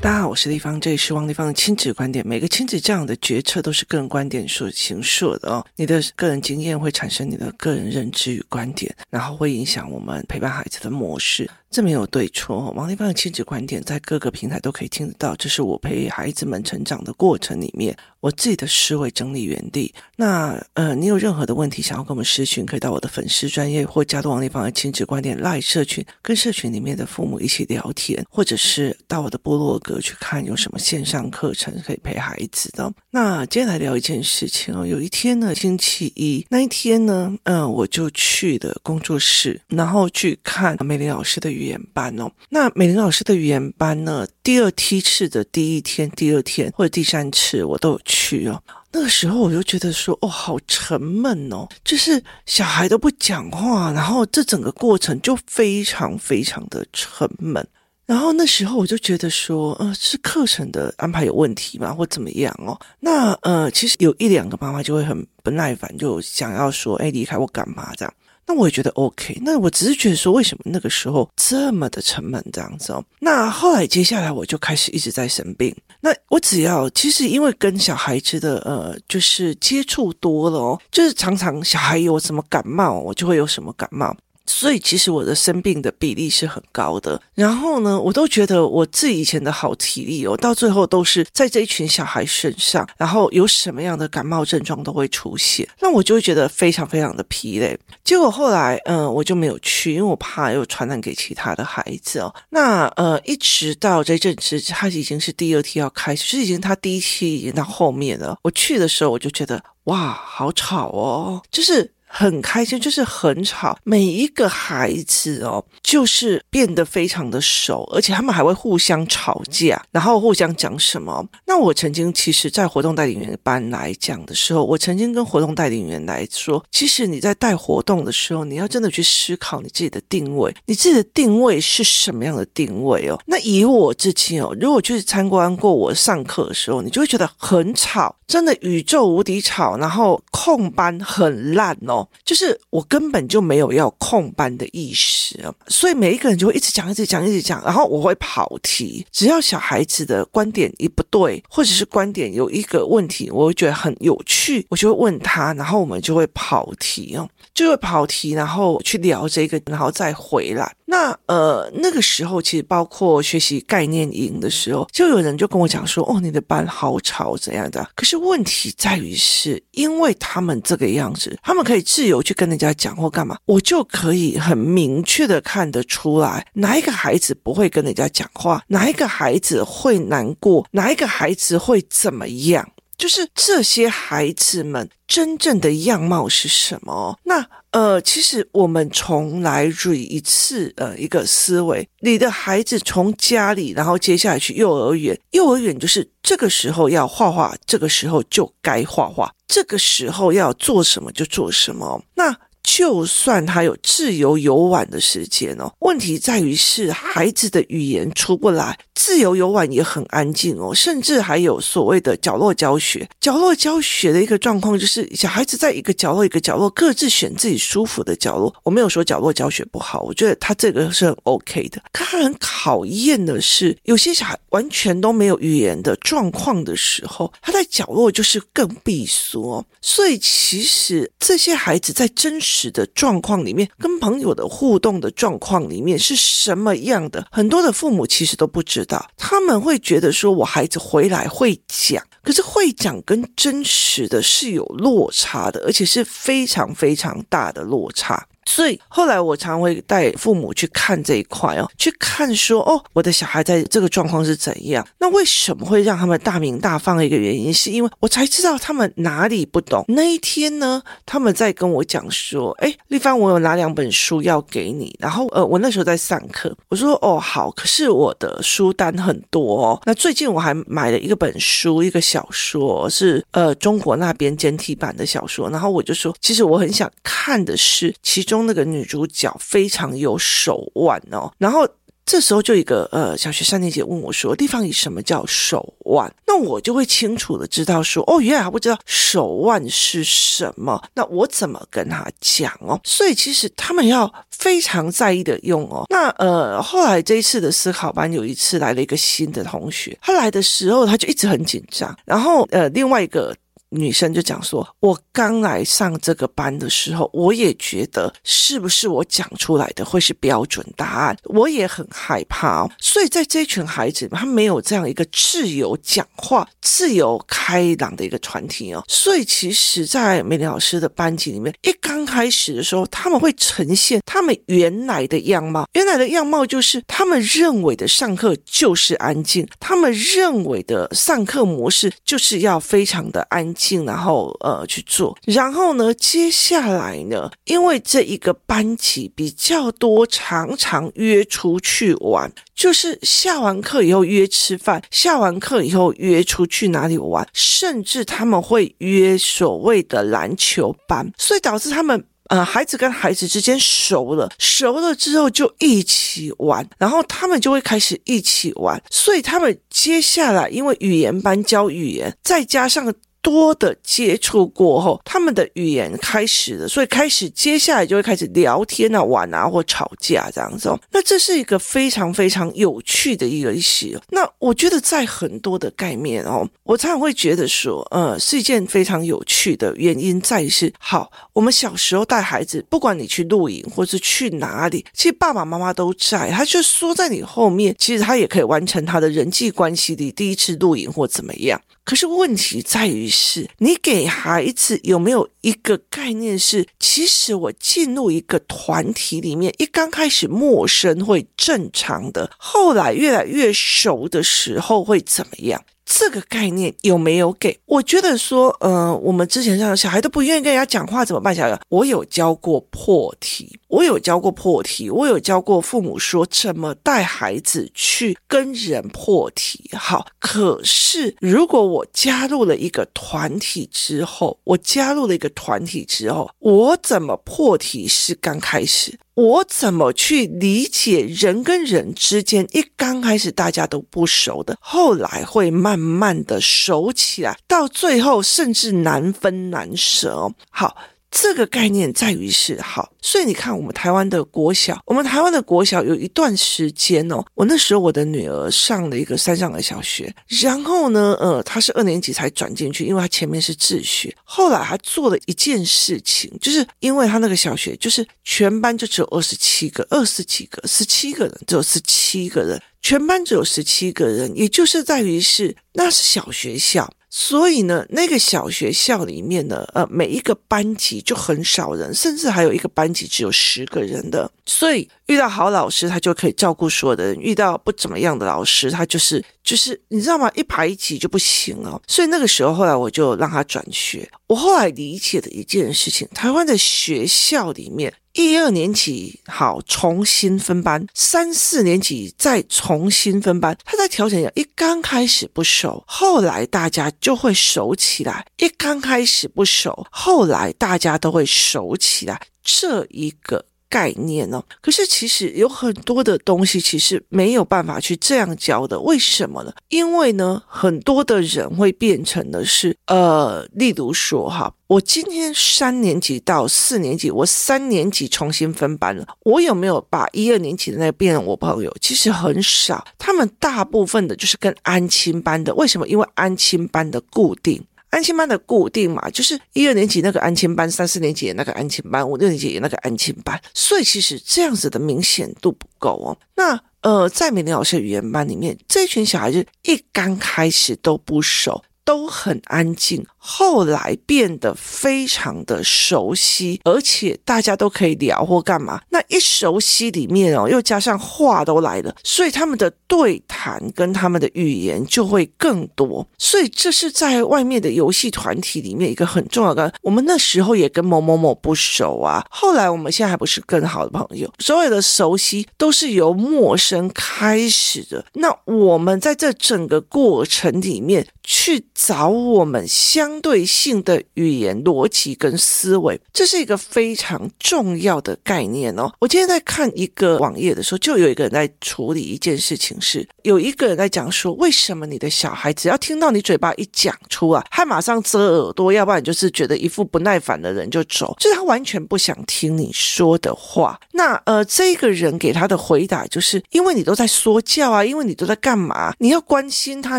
大家好，我是丽芳，这里是王丽芳的亲子观点。每个亲子这样的决策都是个人观点所形塑的哦。你的个人经验会产生你的个人认知与观点，然后会影响我们陪伴孩子的模式。这没有对错，王丽芳的亲子观点在各个平台都可以听得到。这是我陪孩子们成长的过程里面，我自己的思维整理原地。那呃，你有任何的问题想要跟我们咨询，可以到我的粉丝专业或加入王丽芳的亲子观点赖社群，跟社群里面的父母一起聊天，或者是到我的部落格去看有什么线上课程可以陪孩子的。那接下来聊一件事情哦，有一天呢，星期一那一天呢，嗯、呃，我就去的工作室，然后去看美玲老师的。语言班哦，那美玲老师的语言班呢？第二梯次的第一天、第二天或者第三次，我都有去哦。那个时候我就觉得说，哦，好沉闷哦，就是小孩都不讲话，然后这整个过程就非常非常的沉闷。然后那时候我就觉得说，呃，是课程的安排有问题吗？或怎么样哦？那呃，其实有一两个妈妈就会很不耐烦，就想要说，哎，离开我干嘛这样？那我也觉得 OK，那我只是觉得说，为什么那个时候这么的沉闷这样子哦？那后来接下来我就开始一直在生病。那我只要其实因为跟小孩子的呃，就是接触多了哦，就是常常小孩有什么感冒，我就会有什么感冒。所以其实我的生病的比例是很高的，然后呢，我都觉得我自己以前的好体力哦，到最后都是在这一群小孩身上，然后有什么样的感冒症状都会出现，那我就会觉得非常非常的疲累。结果后来，嗯、我就没有去，因为我怕又传染给其他的孩子哦。那呃，一直到这阵子，他已经是第二天要开始，就是已经他第一期已经到后面了。我去的时候，我就觉得哇，好吵哦，就是。很开心，就是很吵。每一个孩子哦，就是变得非常的熟，而且他们还会互相吵架，然后互相讲什么。那我曾经其实，在活动带领员班来讲的时候，我曾经跟活动带领员来说，其实你在带活动的时候，你要真的去思考你自己的定位，你自己的定位是什么样的定位哦？那以我自己哦，如果去参观过我上课的时候，你就会觉得很吵，真的宇宙无敌吵，然后控班很烂哦。就是我根本就没有要控班的意识，所以每一个人就会一直讲、一直讲、一直讲，然后我会跑题。只要小孩子的观点一不对，或者是观点有一个问题，我会觉得很有趣，我就会问他，然后我们就会跑题哦，就会跑题，然后去聊这个，然后再回来。那呃，那个时候其实包括学习概念营的时候，就有人就跟我讲说：“哦，你的班好吵，怎样的？”可是问题在于是，因为他们这个样子，他们可以自由去跟人家讲或干嘛，我就可以很明确的看得出来，哪一个孩子不会跟人家讲话，哪一个孩子会难过，哪一个孩子会怎么样。就是这些孩子们真正的样貌是什么？那呃，其实我们重来捋一次呃一个思维，你的孩子从家里，然后接下来去幼儿园，幼儿园就是这个时候要画画，这个时候就该画画，这个时候要做什么就做什么。那就算他有自由游玩的时间哦，问题在于是孩子的语言出不来。自由游玩也很安静哦，甚至还有所谓的角落教学。角落教学的一个状况就是，小孩子在一个角落一个角落各自选自己舒服的角落。我没有说角落教学不好，我觉得他这个是很 OK 的。可他很考验的是，有些小孩完全都没有语言的状况的时候，他在角落就是更闭缩。所以其实这些孩子在真实的状况里面，跟朋友的互动的状况里面是什么样的，很多的父母其实都不知道。他们会觉得说，我孩子回来会讲，可是会讲跟真实的是有落差的，而且是非常非常大的落差。所以后来我常会带父母去看这一块哦，去看说哦，我的小孩在这个状况是怎样？那为什么会让他们大名大放的一个原因，是因为我才知道他们哪里不懂。那一天呢，他们在跟我讲说，哎，丽芳，我有拿两本书要给你。然后呃，我那时候在上课，我说哦好，可是我的书单很多哦。那最近我还买了一个本书，一个小说是呃中国那边简体版的小说。然后我就说，其实我很想看的是其中。那个女主角非常有手腕哦，然后这时候就一个呃小学三年级问我说：“地方，以什么叫手腕？”那我就会清楚的知道说：“哦，原来还不知道手腕是什么。”那我怎么跟他讲哦？所以其实他们要非常在意的用哦。那呃后来这一次的思考班有一次来了一个新的同学，他来的时候他就一直很紧张，然后呃另外一个。女生就讲说：“我刚来上这个班的时候，我也觉得是不是我讲出来的会是标准答案，我也很害怕哦。所以在这群孩子，他没有这样一个自由讲话、自由开朗的一个团体哦。所以其实，在美玲老师的班级里面，一刚开始的时候，他们会呈现他们原来的样貌。原来的样貌就是他们认为的上课就是安静，他们认为的上课模式就是要非常的安静。”然后呃去做，然后呢，接下来呢，因为这一个班级比较多，常常约出去玩，就是下完课以后约吃饭，下完课以后约出去哪里玩，甚至他们会约所谓的篮球班，所以导致他们。呃，孩子跟孩子之间熟了，熟了之后就一起玩，然后他们就会开始一起玩，所以他们接下来因为语言班教语言，再加上。多的接触过后，他们的语言开始了，所以开始接下来就会开始聊天啊、玩啊或吵架这样子。那这是一个非常非常有趣的一个历史。那我觉得在很多的概念哦，我常常会觉得说，呃，是一件非常有趣的原因在于是，好，我们小时候带孩子，不管你去露营或是去哪里，其实爸爸妈妈都在，他就缩在你后面，其实他也可以完成他的人际关系里第一次露营或怎么样。可是问题在于是，你给孩子有没有一个概念是，其实我进入一个团体里面，一刚开始陌生会正常的，后来越来越熟的时候会怎么样？这个概念有没有给？我觉得说，呃，我们之前让小孩都不愿意跟人家讲话，怎么办？小孩，我有教过破题，我有教过破题，我有教过父母说怎么带孩子去跟人破题。好，可是如果我加入了一个团体之后，我加入了一个团体之后，我怎么破题是刚开始。我怎么去理解人跟人之间一刚开始大家都不熟的，后来会慢慢的熟起来，到最后甚至难分难舍。好。这个概念在于是好，所以你看，我们台湾的国小，我们台湾的国小有一段时间哦，我那时候我的女儿上了一个山上的小学，然后呢，呃，她是二年级才转进去，因为她前面是自学，后来她做了一件事情，就是因为她那个小学就是全班就只有二十七个，二十几个，十七个人，只有十七个人，全班只有十七个人，也就是在于是那是小学校。所以呢，那个小学校里面呢，呃，每一个班级就很少人，甚至还有一个班级只有十个人的。所以遇到好老师，他就可以照顾所有的人；遇到不怎么样的老师，他就是就是你知道吗？一排挤就不行了。所以那个时候，后来我就让他转学。我后来理解的一件事情，台湾的学校里面。一二年级好，重新分班，三四年级再重新分班，他在调整一下。一刚开始不熟，后来大家就会熟起来；一刚开始不熟，后来大家都会熟起来。这一个。概念哦，可是其实有很多的东西其实没有办法去这样教的，为什么呢？因为呢，很多的人会变成的是，呃，例如说哈，我今天三年级到四年级，我三年级重新分班了，我有没有把一二年级的那个变成我朋友？其实很少，他们大部分的就是跟安亲班的，为什么？因为安亲班的固定。安亲班的固定嘛，就是一二年级那个安亲班，三四年级也那个安亲班，五六年级也那个安亲班，所以其实这样子的明显度不够哦。那呃，在美玲老师语言班里面，这群小孩子一刚开始都不熟，都很安静。后来变得非常的熟悉，而且大家都可以聊或干嘛。那一熟悉里面哦，又加上话都来了，所以他们的对谈跟他们的语言就会更多。所以这是在外面的游戏团体里面一个很重要的。我们那时候也跟某某某不熟啊，后来我们现在还不是更好的朋友。所有的熟悉都是由陌生开始的。那我们在这整个过程里面去找我们相。对性的语言逻辑跟思维，这是一个非常重要的概念哦。我今天在看一个网页的时候，就有一个人在处理一件事情是，有一个人在讲说，为什么你的小孩只要听到你嘴巴一讲出来，他马上遮耳朵，要不然就是觉得一副不耐烦的人就走，就是他完全不想听你说的话。那呃，这个人给他的回答就是，因为你都在说教啊，因为你都在干嘛？你要关心他，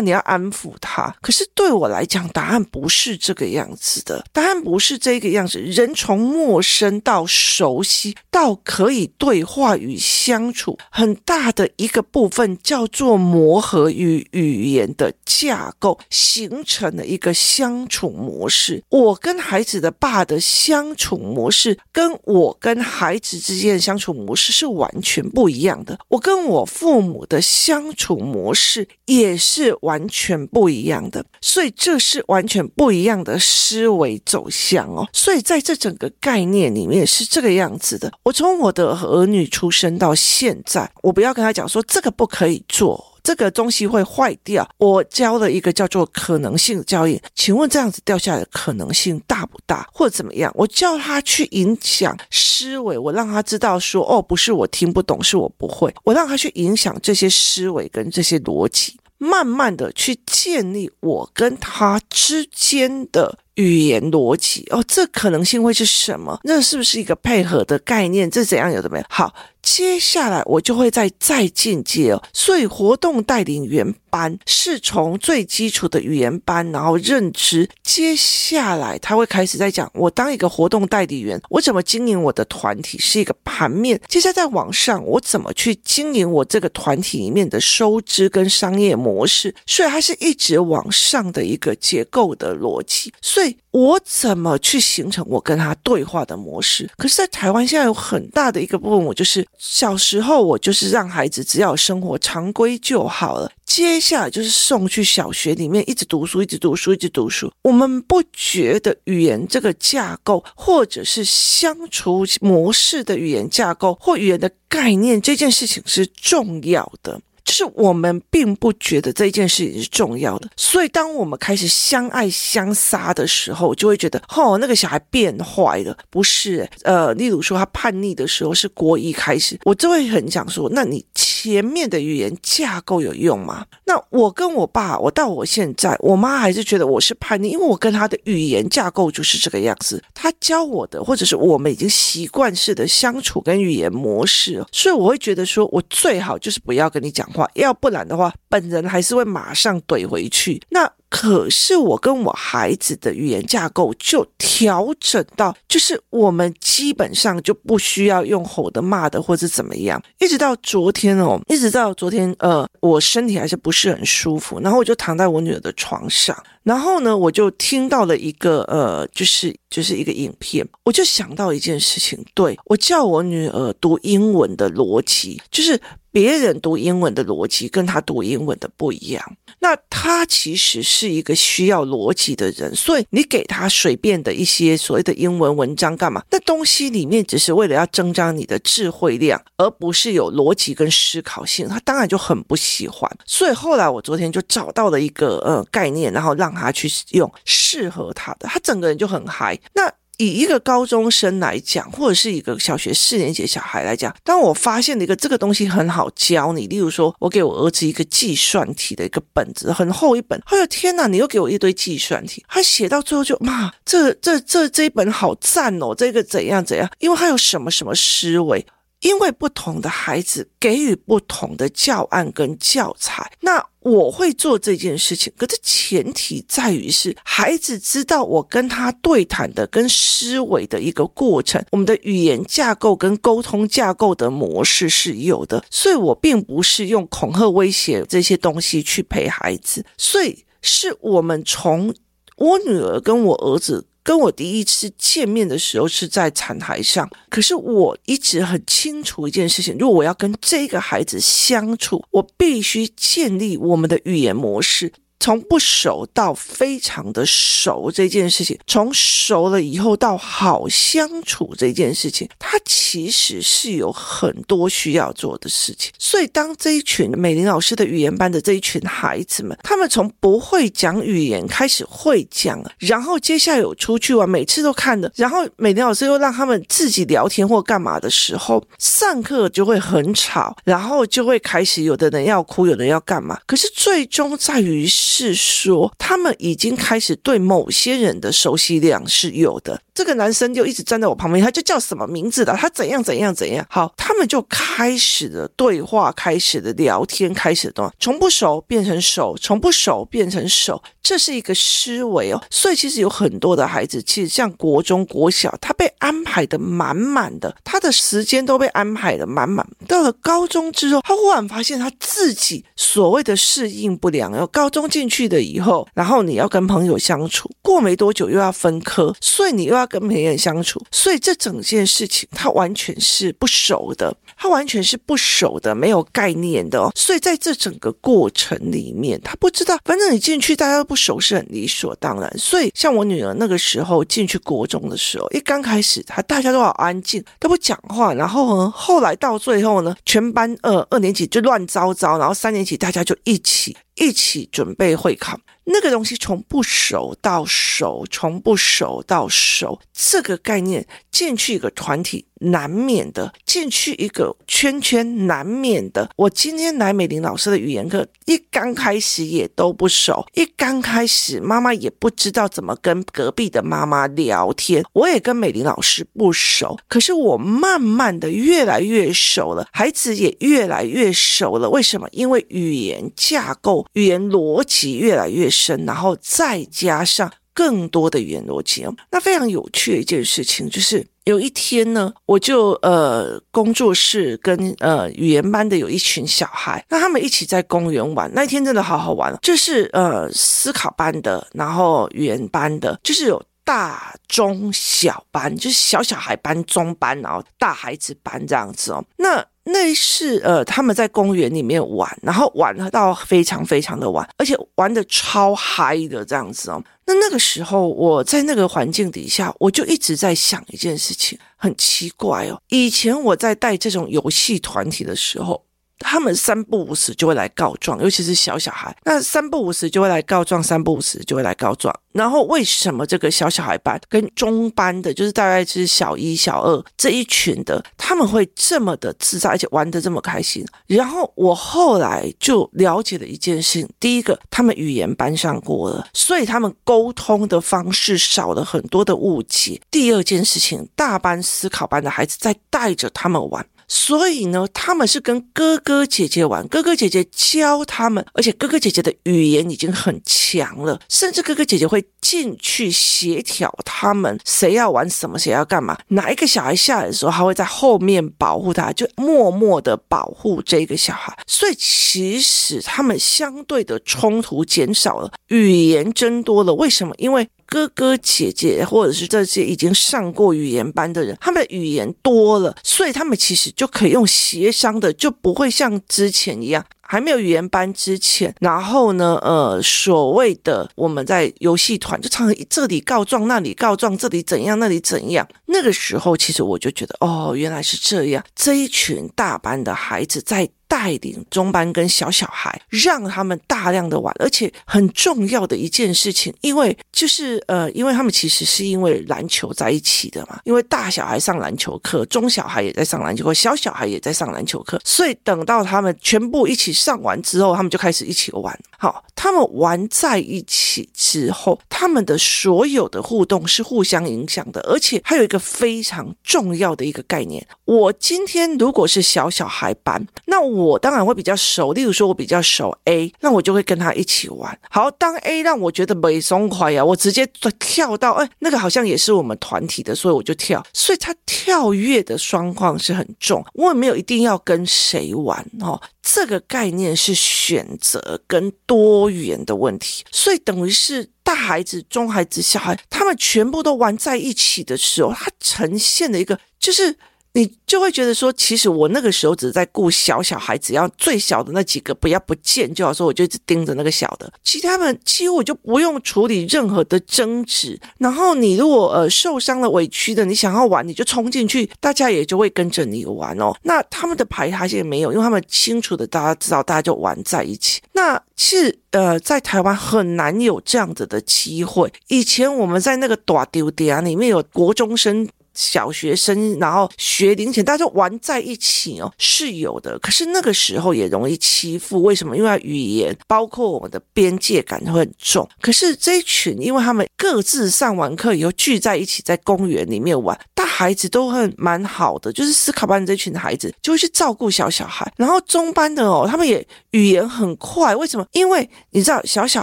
你要安抚他。可是对我来讲，答案不是是这个样子的，答案不是这个样子。人从陌生到熟悉，到可以对话与相处，很大的一个部分叫做磨合与语言的架构，形成了一个相处模式。我跟孩子的爸的相处模式，跟我跟孩子之间的相处模式是完全不一样的。我跟我父母的相处模式也是完全不一样的。所以这是完全不不一样的思维走向哦。所以在这整个概念里面是这个样子的。我从我的儿女出生到现在，我不要跟他讲说这个不可以做，这个东西会坏掉。我教了一个叫做可能性交易，请问这样子掉下来的可能性大不大，或者怎么样？我叫他去影响思维，我让他知道说哦，不是我听不懂，是我不会。我让他去影响这些思维跟这些逻辑。慢慢的去建立我跟他之间的语言逻辑哦，这可能性会是什么？那是不是一个配合的概念？这怎样有的没有？好。接下来我就会再再进阶哦，所以活动带领员班是从最基础的语言班，然后认知。接下来他会开始在讲，我当一个活动代理员，我怎么经营我的团体是一个盘面。接下来再往上，我怎么去经营我这个团体里面的收支跟商业模式？所以它是一直往上的一个结构的逻辑。所以我怎么去形成我跟他对话的模式？可是，在台湾现在有很大的一个部分，我就是。小时候，我就是让孩子只要生活常规就好了。接下来就是送去小学里面，一直读书，一直读书，一直读书。我们不觉得语言这个架构，或者是相处模式的语言架构或语言的概念，这件事情是重要的。就是我们并不觉得这件事情是重要的，所以当我们开始相爱相杀的时候，就会觉得哦，那个小孩变坏了。不是，呃，例如说他叛逆的时候是国一开始，我就会很想说，那你前面的语言架构有用吗？那我跟我爸，我到我现在，我妈还是觉得我是叛逆，因为我跟他的语言架构就是这个样子，他教我的，或者是我们已经习惯式的相处跟语言模式，所以我会觉得说我最好就是不要跟你讲话。要不然的话，本人还是会马上怼回去。那可是我跟我孩子的语言架构就调整到，就是我们基本上就不需要用吼的、骂的或者怎么样。一直到昨天哦，一直到昨天，呃，我身体还是不是很舒服，然后我就躺在我女儿的床上，然后呢，我就听到了一个呃，就是就是一个影片，我就想到一件事情，对，我叫我女儿读英文的逻辑，就是。别人读英文的逻辑跟他读英文的不一样，那他其实是一个需要逻辑的人，所以你给他随便的一些所谓的英文文章干嘛？那东西里面只是为了要增加你的智慧量，而不是有逻辑跟思考性，他当然就很不喜欢。所以后来我昨天就找到了一个呃概念，然后让他去用适合他的，他整个人就很嗨。那以一个高中生来讲，或者是一个小学四年级小孩来讲，当我发现了一个这个东西很好教你，例如说，我给我儿子一个计算题的一个本子，很厚一本，哎呦天哪，你又给我一堆计算题，他写到最后就妈，这这这这一本好赞哦，这个怎样怎样，因为他有什么什么思维。因为不同的孩子给予不同的教案跟教材，那我会做这件事情。可是前提在于是孩子知道我跟他对谈的跟思维的一个过程，我们的语言架构跟沟通架构的模式是有的，所以我并不是用恐吓威胁这些东西去陪孩子，所以是我们从我女儿跟我儿子。跟我第一次见面的时候是在产台上，可是我一直很清楚一件事情：如果我要跟这个孩子相处，我必须建立我们的语言模式。从不熟到非常的熟这件事情，从熟了以后到好相处这件事情，它其实是有很多需要做的事情。所以，当这一群美玲老师的语言班的这一群孩子们，他们从不会讲语言开始会讲了，然后接下来有出去玩，每次都看的，然后美玲老师又让他们自己聊天或干嘛的时候，上课就会很吵，然后就会开始有的人要哭，有的人要干嘛。可是最终在于是说，他们已经开始对某些人的熟悉量是有的。这个男生就一直站在我旁边，他就叫什么名字的？他怎样怎样怎样？好，他们就开始了对话，开始的聊天，开始的从不熟变成熟，从不熟变成熟，这是一个思维哦。所以其实有很多的孩子，其实像国中国小，他被安排的满满的，他的时间都被安排的满满。到了高中之后，他忽然发现他自己所谓的适应不良。然后高中进去了以后，然后你要跟朋友相处，过没多久又要分科，所以你又要。跟别人相处，所以这整件事情他完全是不熟的，他完全是不熟的，没有概念的哦。所以在这整个过程里面，他不知道，反正你进去大家都不熟是很理所当然。所以像我女儿那个时候进去国中的时候，一刚开始，她大家都好安静，都不讲话。然后呢，后来到最后呢，全班二二年级就乱糟糟，然后三年级大家就一起一起准备会考。那个东西从不熟到熟，从不熟到熟，这个概念进去一个团体。难免的，进去一个圈圈，难免的。我今天来美玲老师的语言课，一刚开始也都不熟，一刚开始妈妈也不知道怎么跟隔壁的妈妈聊天，我也跟美玲老师不熟。可是我慢慢的越来越熟了，孩子也越来越熟了。为什么？因为语言架构、语言逻辑越来越深，然后再加上更多的语言逻辑哦。那非常有趣的一件事情就是。有一天呢，我就呃工作室跟呃语言班的有一群小孩，那他们一起在公园玩。那一天真的好好玩，就是呃思考班的，然后语言班的，就是有大中小班，就是小小孩班、中班，然后大孩子班这样子哦。那那是呃他们在公园里面玩，然后玩到非常非常的晚，而且玩的超嗨的这样子哦。那那个时候我在那个环境底下，我就一直在想一件事情，很奇怪哦。以前我在带这种游戏团体的时候。他们三不五时就会来告状，尤其是小小孩。那三不五时就会来告状，三不五时就会来告状。然后为什么这个小小孩班跟中班的，就是大概是小一、小二这一群的，他们会这么的自在，而且玩得这么开心？然后我后来就了解了一件事情：第一个，他们语言班上过了，所以他们沟通的方式少了很多的误解。第二件事情，大班思考班的孩子在带着他们玩。所以呢，他们是跟哥哥姐姐玩，哥哥姐姐教他们，而且哥哥姐姐的语言已经很强了，甚至哥哥姐姐会进去协调他们谁要玩什么，谁要干嘛。哪一个小孩下来的时候，他会在后面保护他，就默默的保护这个小孩。所以其实他们相对的冲突减少了，语言增多了。为什么？因为哥哥姐姐，或者是这些已经上过语言班的人，他们的语言多了，所以他们其实就可以用协商的，就不会像之前一样，还没有语言班之前，然后呢，呃，所谓的我们在游戏团就常常这里告状，那里告状，这里怎样，那里怎样。那个时候，其实我就觉得，哦，原来是这样，这一群大班的孩子在。带领中班跟小小孩，让他们大量的玩，而且很重要的一件事情，因为就是呃，因为他们其实是因为篮球在一起的嘛，因为大小孩上篮球课，中小孩也在上篮球课，小小孩也在上篮球课，所以等到他们全部一起上完之后，他们就开始一起玩。好，他们玩在一起之后，他们的所有的互动是互相影响的，而且还有一个非常重要的一个概念，我今天如果是小小孩班，那我。我当然会比较熟，例如说，我比较熟 A，那我就会跟他一起玩。好，当 A 让我觉得没松快呀，我直接跳到，哎，那个好像也是我们团体的，所以我就跳。所以他跳跃的双况是很重，我也没有一定要跟谁玩哦。这个概念是选择跟多元的问题，所以等于是大孩子、中孩子、小孩，他们全部都玩在一起的时候，它呈现的一个就是。你就会觉得说，其实我那个时候只是在顾小小孩，只要最小的那几个不要不见就好，说我就一直盯着那个小的，其他们几乎我就不用处理任何的争执。然后你如果呃受伤了、委屈的，你想要玩，你就冲进去，大家也就会跟着你玩哦。那他们的排他性没有，因为他们清楚的大家知道，大家就玩在一起。那其实呃，在台湾很难有这样子的机会。以前我们在那个大丢点里面有国中生。小学生，然后学龄前，大家玩在一起哦，是有的。可是那个时候也容易欺负，为什么？因为语言包括我们的边界感会很重。可是这一群，因为他们各自上完课以后聚在一起，在公园里面玩，大孩子都很蛮好的。就是思考班这群孩子就会去照顾小小孩，然后中班的哦，他们也语言很快。为什么？因为你知道，小小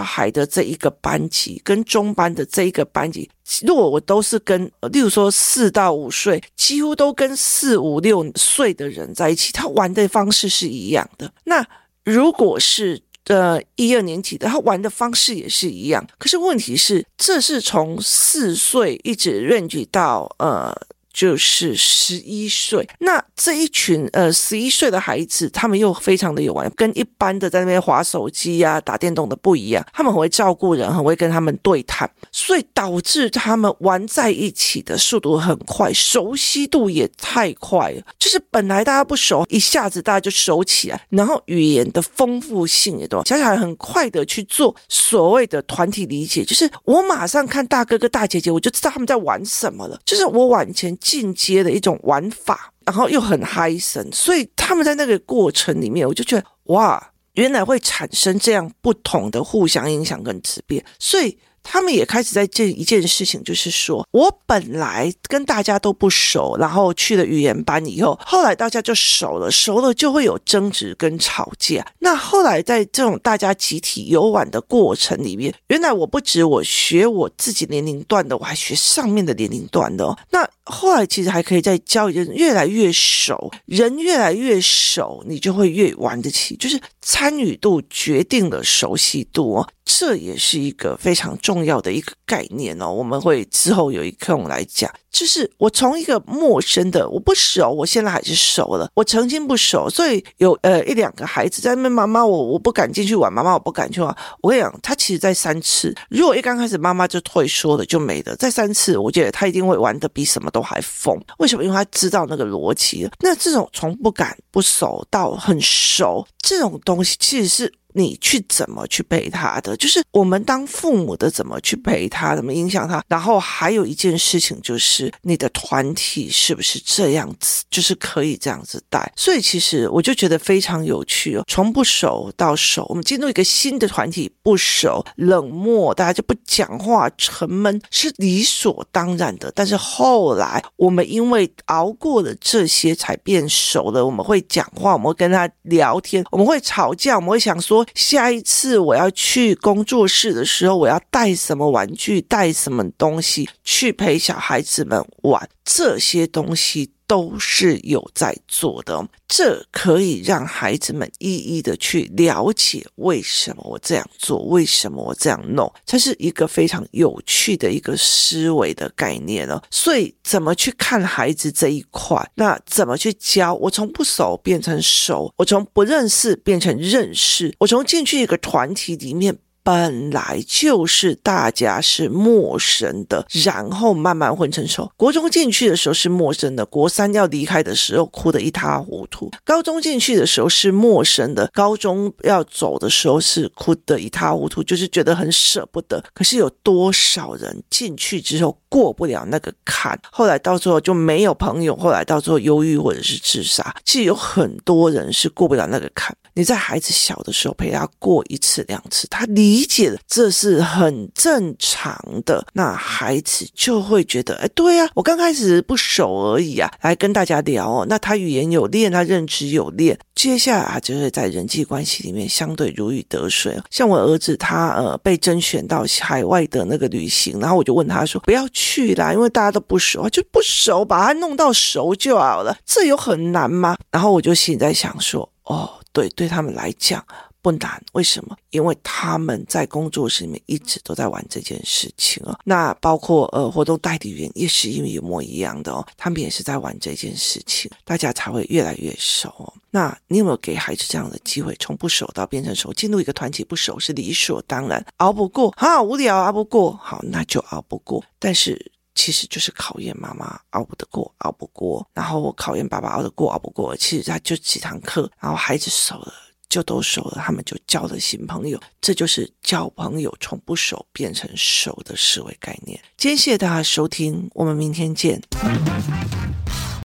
孩的这一个班级跟中班的这一个班级。如果我都是跟，例如说四到五岁，几乎都跟四五六岁的人在一起，他玩的方式是一样的。那如果是呃一二年级的，他玩的方式也是一样。可是问题是，这是从四岁一直 range 到呃。就是十一岁，那这一群呃十一岁的孩子，他们又非常的有玩，跟一般的在那边滑手机呀、打电动的不一样。他们很会照顾人，很会跟他们对谈，所以导致他们玩在一起的速度很快，熟悉度也太快了。就是本来大家不熟，一下子大家就熟起来，然后语言的丰富性也多，小小孩很快的去做所谓的团体理解。就是我马上看大哥哥大姐姐，我就知道他们在玩什么了。就是我往前。进阶的一种玩法，然后又很嗨森，所以他们在那个过程里面，我就觉得哇，原来会产生这样不同的互相影响跟质变，所以。他们也开始在这一件事情，就是说我本来跟大家都不熟，然后去了语言班以后，后来大家就熟了，熟了就会有争执跟吵架。那后来在这种大家集体游玩的过程里面，原来我不止我学我自己年龄段的，我还学上面的年龄段的哦。那后来其实还可以再教人越来越熟，人越来越熟，你就会越玩得起，就是参与度决定了熟悉度哦。这也是一个非常重要的一个概念哦，我们会之后有一课我们来讲。就是我从一个陌生的，我不熟，我现在还是熟了。我曾经不熟，所以有呃一两个孩子在那边，妈妈我我不敢进去玩，妈妈我不敢去玩。我跟你讲，他其实在三次，如果一刚开始妈妈就退缩了，就没了。在三次，我觉得他一定会玩的比什么都都还疯。为什么？因为他知道那个逻辑。那这种从不敢不熟到很熟，这种东西其实是。你去怎么去陪他的？就是我们当父母的怎么去陪他，怎么影响他。然后还有一件事情就是你的团体是不是这样子，就是可以这样子带。所以其实我就觉得非常有趣哦，从不熟到熟，我们进入一个新的团体，不熟、冷漠，大家就不讲话、沉闷是理所当然的。但是后来我们因为熬过了这些，才变熟了。我们会讲话，我们会跟他聊天，我们会吵架，我们会想说。下一次我要去工作室的时候，我要带什么玩具，带什么东西去陪小孩子们玩，这些东西。都是有在做的，这可以让孩子们一一的去了解为什么我这样做，为什么我这样弄，这是一个非常有趣的一个思维的概念哦。所以，怎么去看孩子这一块？那怎么去教？我从不熟变成熟，我从不认识变成认识，我从进去一个团体里面。本来就是大家是陌生的，然后慢慢混成熟。国中进去的时候是陌生的，国三要离开的时候哭得一塌糊涂。高中进去的时候是陌生的，高中要走的时候是哭得一塌糊涂，就是觉得很舍不得。可是有多少人进去之后过不了那个坎，后来到最后就没有朋友，后来到最后忧郁或者是自杀。其实有很多人是过不了那个坎。你在孩子小的时候陪他过一次两次，他理解了这是很正常的，那孩子就会觉得，哎，对呀，我刚开始不熟而已啊，来跟大家聊哦，那他语言有练，他认知有练，接下来啊就会在人际关系里面相对如鱼得水。像我儿子，他呃被甄选到海外的那个旅行，然后我就问他说，不要去啦，因为大家都不熟，就不熟，把他弄到熟就好了，这有很难吗？然后我就心里在想说，哦。对，对他们来讲不难，为什么？因为他们在工作室里面一直都在玩这件事情哦。那包括呃活动代理员也是因为一模一样的哦，他们也是在玩这件事情，大家才会越来越熟。那你有没有给孩子这样的机会，从不熟到变成熟？进入一个团体不熟是理所当然，熬不过，好无聊，熬不过，好那就熬不过。但是其实就是考验妈妈熬不得过，熬不过，然后考验爸爸熬得过，熬不过。其实他就几堂课，然后孩子熟了。就都熟了，他们就交了新朋友，这就是交朋友从不熟变成熟的思维概念。今天谢谢大家收听，我们明天见。